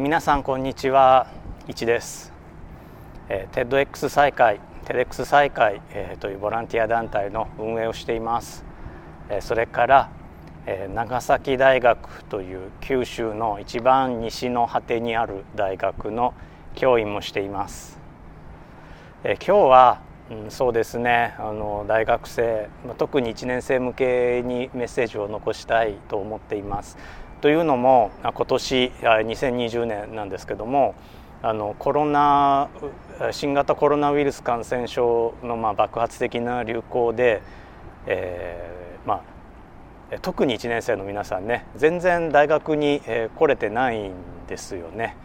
皆さんこんにちは、いちです。えー、TEDx 再開、TEDx 再開、えー、というボランティア団体の運営をしています。えー、それから、えー、長崎大学という九州の一番西の果てにある大学の教員もしています。えー、今日は、うん、そうですねあの大学生特に1年生向けにメッセージを残したいと思っています。というのも今年2020年なんですけどもあのコロナ新型コロナウイルス感染症のまあ爆発的な流行で、えー、まあ特に1年生の皆さんね全然大学に来れてないんですよね。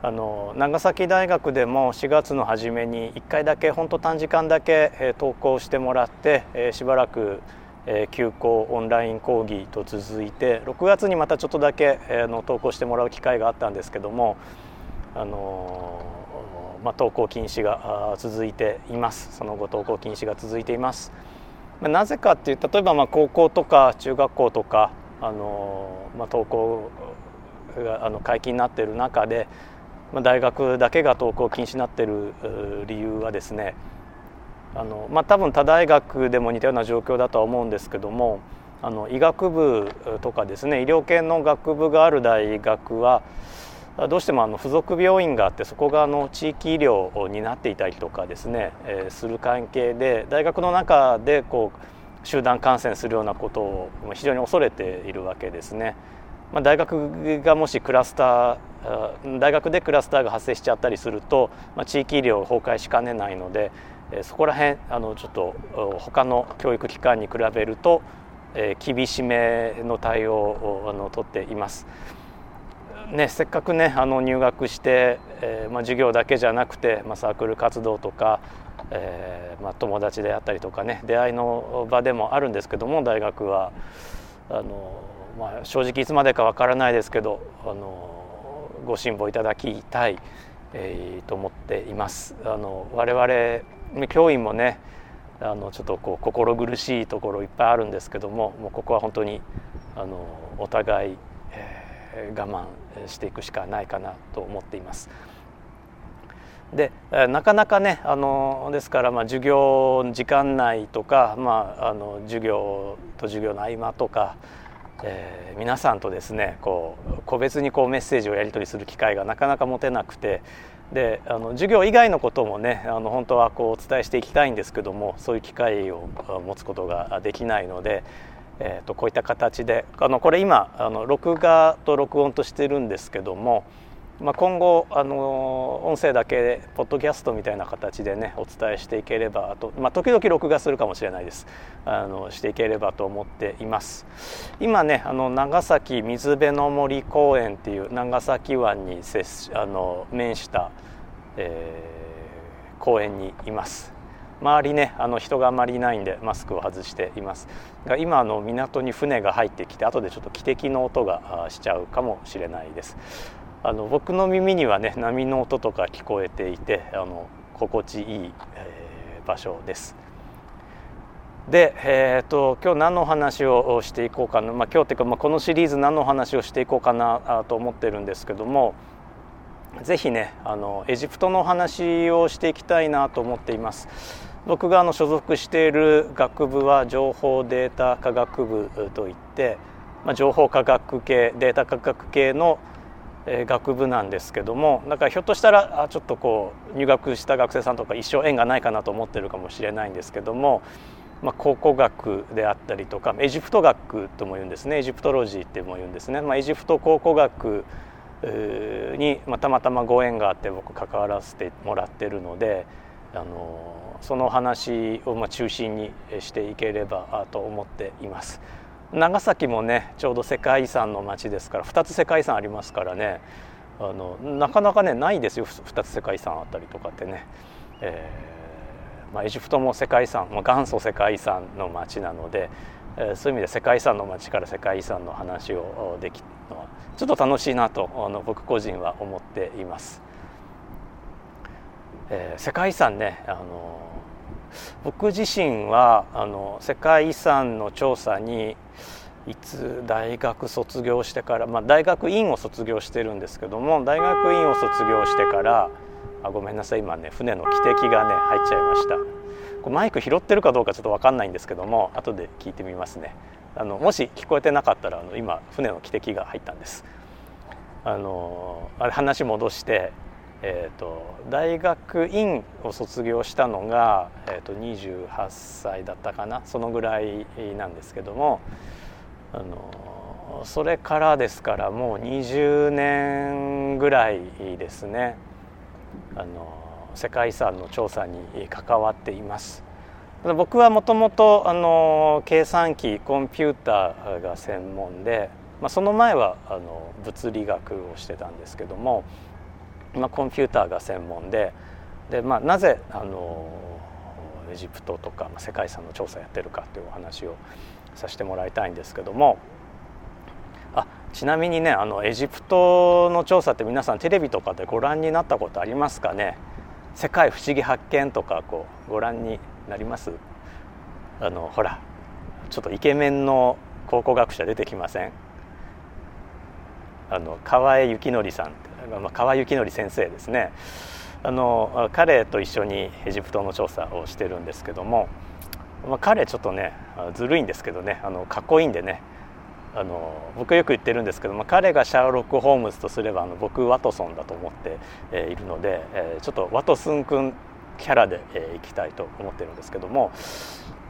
あの長崎大学でも4月の初めに1回だけ本当短時間だけ登校してもらってしばらくえ休校オンライン講義と続いて6月にまたちょっとだけ、えの投稿してもらう機会があったんですけどもあのまあ、登校禁止が続いていますその後登校禁止が続いています。まなぜかっていう例えばまあ高校とか中学校とかあの、まあ、登校があの解禁になっている中で、まあ、大学だけが登校禁止になっている理由はですねあのまあ、多分他大学でも似たような状況だとは思うんですけどもあの医学部とかですね医療系の学部がある大学はどうしてもあの付属病院があってそこがあの地域医療を担っていたりとかですね、えー、する関係で大学の中でこう集団感染するようなことを非常に恐れているわけですね。まあ、大学がもしクラスター大学でクラスターが発生しちゃったりすると、まあ、地域医療崩壊しかねないのでそこら辺あのちょっと他の教育機関に比べると厳しめの対応をあの取っています。ね、せっかくねあの入学して、えーまあ、授業だけじゃなくて、まあ、サークル活動とか、えーまあ、友達であったりとかね出会いの場でもあるんですけども大学はあの、ま、正直いつまでかわからないですけどあのご辛抱いただきたい、え、と思っています。あの我々教員もねあのちょっとこう心苦しいところいっぱいあるんですけどももうここは本当にあのお互い、えー、我慢していくしかないかなと思っています。でなかなかねあのですからまあ授業時間内とか、まあ、あの授業と授業の合間とか、えー、皆さんとですねこう個別にこうメッセージをやり取りする機会がなかなか持てなくてであの授業以外のこともねあの本当はこうお伝えしていきたいんですけどもそういう機会を持つことができないので、えー、とこういった形であのこれ今あの録画と録音としてるんですけども、まあ、今後あの音声だけでポッドキャストみたいな形でねお伝えしていければと、まあ、時々録画するかもしれないです。あのしていければと思っています。今ねあの長崎水辺の森公園っていう長崎湾に接あの面したえー、公園にいます。周りねあの人があまりいないんでマスクを外しています。が今あの港に船が入ってきて後でちょっと汽笛の音がしちゃうかもしれないです。あの僕の耳にはね波の音とか聞こえていてあの心地いい、えー、場所です。で、えーと、今日何のお話をしていこうかな、まあ、今日っていうか、まあ、このシリーズ何のお話をしていこうかなと思ってるんですけどもぜひねあのエジプトの話をしていきたいなと思っています。僕があの所属している学部は情報データ科学部といって、まあ、情報科学系データ科学系の学部なんですけどもだからひょっとしたらちょっとこう入学した学生さんとか一生縁がないかなと思ってるかもしれないんですけども、まあ、考古学であったりとかエジプト学とも言うんですねエジプトロジーっても言うんですね、まあ、エジプト考古学に、ま、たまたまご縁があって僕関わらせてもらってるのであのその話をま中心にしていければと思っています。長崎もねちょうど世界遺産の町ですから2つ世界遺産ありますからねあのなかなかねないですよ2つ世界遺産あったりとかってね、えーまあ、エジプトも世界遺産、まあ、元祖世界遺産の町なので、えー、そういう意味で世界遺産の町から世界遺産の話をできるのはちょっと楽しいなとあの僕個人は思っています。えー、世界遺産ねあの僕自身はあの世界遺産の調査にいつ大学卒業してから、まあ、大学院を卒業してるんですけども大学院を卒業してからあごめんなさい今ね船の汽笛がね入っちゃいました。こマイク拾ってるかどうかちょっと分かんないんですけども後で聞いてみますね。あのもし聞こえてなかったらあの今船の汽笛が入ったんです。あのあれ話戻してえーと、大学院を卒業したのが、えーと、28歳だったかなそのぐらいなんですけどもあのそれからですからもう20年ぐらいですねあの世界遺産の調査に関わっています。僕はもともと計算機コンピューターが専門で、まあ、その前はあの物理学をしてたんですけどもまあ、コンピューターが専門でで、まあ、なぜあのエジプトとか、まあ、世界遺産の調査やってるかというお話をさせてもらいたいんですけどもあちなみにねあのエジプトの調査って皆さんテレビとかでご覧になったことありますかね？世界不思議発見とかこうご覧になります？あのほらちょっとイケメンの考古学者出てきません？あの河江幸則さんまあ、川幸則先生ですね。あの彼と一緒にエジプトの調査をしてるんですけども、まあ、彼ちょっとねずるいんですけどね。あのかっこいいんでね。あの僕よく言ってるんですけども彼がシャーロック・ホームズとすればあの僕ワトソンだと思って、えいるので、えちょっとワトスン君キャラで、えいきたいと思ってるんですけども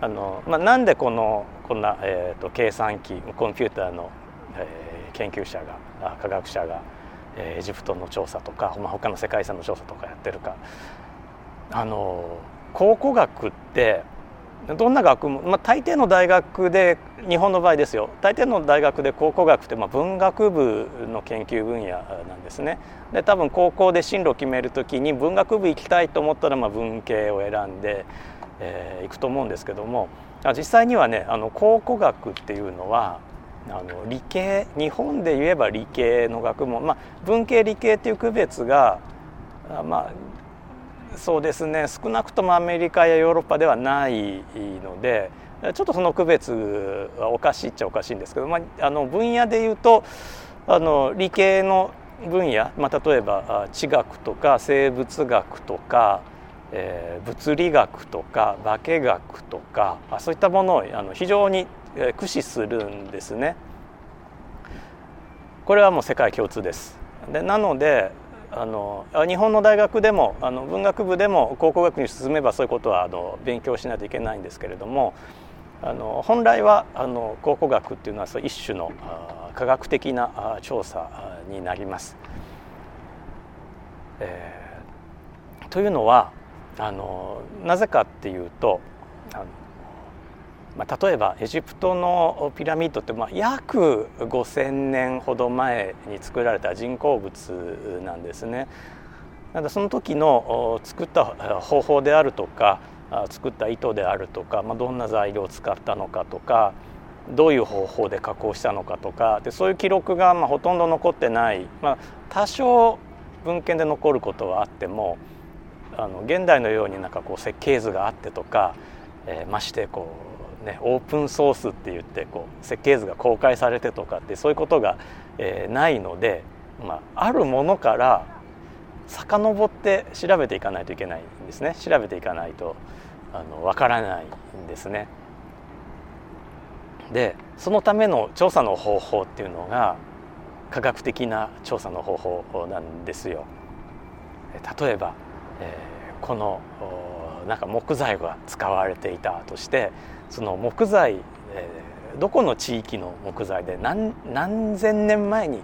あの、まあ、なんでこのこんな、えーと、計算機コンピューターの、えー、研究者が科学者がエジプトの調査とか、まあ、他の世界遺産の調査とかやってるか。あの考古学ってどんな学問、まあ、大抵の大学で日本の場合ですよ。大抵の大学で考古学ってまあ文学部の研究分野なんですね。で多分高校で進路を決める時に文学部行きたいと思ったらまあ文系を選んで、えー、行くと思うんですけども。実際にはねあの考古学っていうのはあの理系日本で言えば理系の学問、まあ、文系理系っていう区別がまあそうですね少なくともアメリカやヨーロッパではないのでちょっとその区別はおかしいっちゃおかしいんですけど、まあ、あの分野でいうとあの理系の分野、まあ、例えば地学とか生物学とか、えー、物理学とか化学とかそういったものをあの非常に駆使するんですね。これはもう世界共通です。でなのであの日本の大学でもあの文学部でも考古学に進めばそういうことはあの勉強しないといけないんですけれどもあの本来はあの考古学っていうのは一種の科学的な調査になります。えー、というのはあのなぜかっていうとあのまあ、例えばエジプトのピラミッドってまあ約5,000年ほど前に作られた人工物なんですね。なのでその時の作った方法であるとか作った糸であるとか、まあ、どんな材料を使ったのかとかどういう方法で加工したのかとかでそういう記録がまあほとんど残ってない、まあ、多少文献で残ることはあってもあの現代のようになんかこう設計図があってとか、えー、ましてこうね、オープンソースって言ってこう設計図が公開されてとかってそういうことが、えー、ないので、まあ、あるものから遡って調べていかないといけないんですね調べていかないとあの分からないんですね。でそのための調査の方法っていうのが科学的な調査の方法なんですよ。例えば、えー、このなんか木材が使われていたとしてその木材、えー、どこの地域の木材で何何千年前に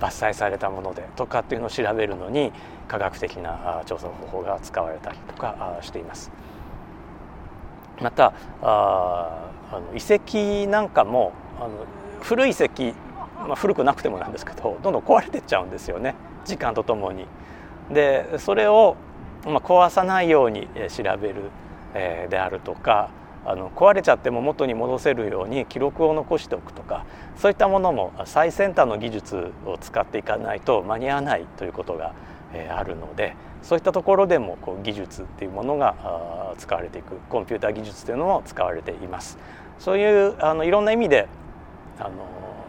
伐採されたものでとかっていうのを調べるのに科学的な調査方法が使われたりとかしています。またああの遺跡なんかもあの古い遺跡、まあ、古くなくてもなんですけどどんどん壊れてっちゃうんですよね時間とともに。でそれを、まあ、壊さないように調べる、えー、であるとかあの壊れちゃっても元に戻せるように記録を残しておくとかそういったものも最先端の技術を使っていかないと間に合わないということが、えあるのでそういったところでもこう技術っていうものが使われていくコンピューター技術というのも使われています。そういうあのいろんな意味であの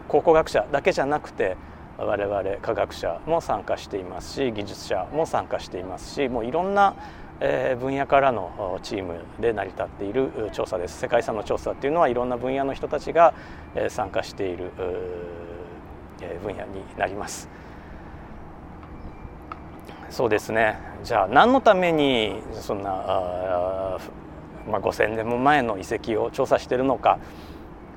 考古学者だけじゃなくて我々科学者も参加していますし技術者も参加していますしもういろんな分野からのチームで成り立っている調査です。世界遺産の調査っていうのはいろんな分野の人たちが参加している分野になります。そうですね。じゃあ何のためにそんなまあ、5,000年も前の遺跡を調査しているのか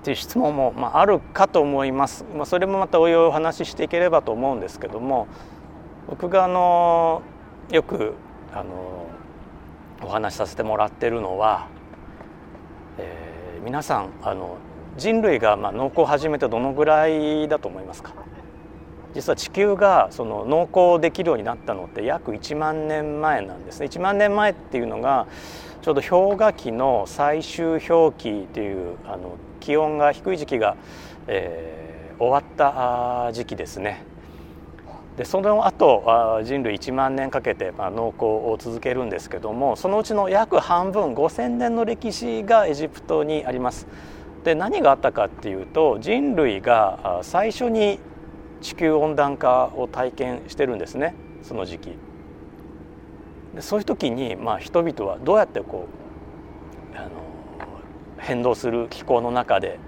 っていう質問も、まあ、あるかと思います、まあ、それもまたおいおいお話ししていければと思うんですけども僕があのよくあのお話しさせてもらってるのは、えー、皆さんあの人類がまあ農耕を始めてどのぐらいだと思いますか？実は地球がその農耕できるようになったのって約1万年前なんですね1万年前っていうのがちょうど氷河期の最終氷期というあの気温が低い時期が、えー、終わった時期ですね。でその後人類1万年かけて、まあ、農耕を続けるんですけどもそのうちの約半分5,000年の歴史がエジプトにあります。で何があったかっていうと人類が最初に地球温暖化を体験してるんですねその時期。でそういう時に、まあ、人々はどうやってこうあの変動する気候の中で、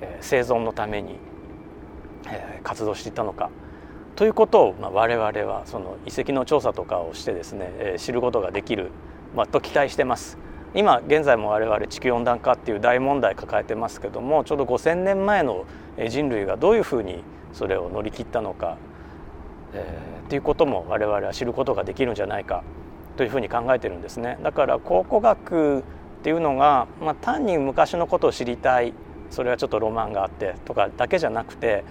えー、生存のために、えー、活動していたのかということを、まあ、我々はその遺跡の調査とかをしてですね、えー、知ることができる、まあ、と期待してます。今現在も我々地球温暖化っていう大問題抱えてますけどもちょうど5,000年前の人類がどういうふうにそれを乗り切ったのか、えー、っていうことも我々は知ることができるんじゃないかというふうに考えてるんですねだから考古学っていうのが、まあ、単に昔のことを知りたいそれはちょっとロマンがあってとかだけじゃなくて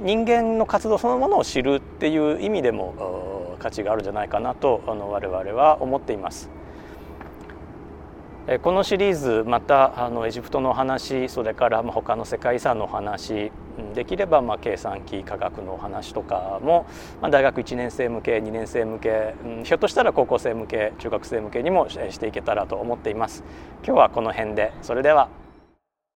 人間の活動そのものを知るっていう意味でも価値があるんじゃないかなとあの我々は思っています。このシリーズまたあのエジプトの話それから他の世界遺産の話できればまあ計算機科学の話とかも、まあ、大学1年生向け2年生向け、うん、ひょっとしたら高校生向け中学生向けにもしていけたらと思っています。今日はこの辺でそれでは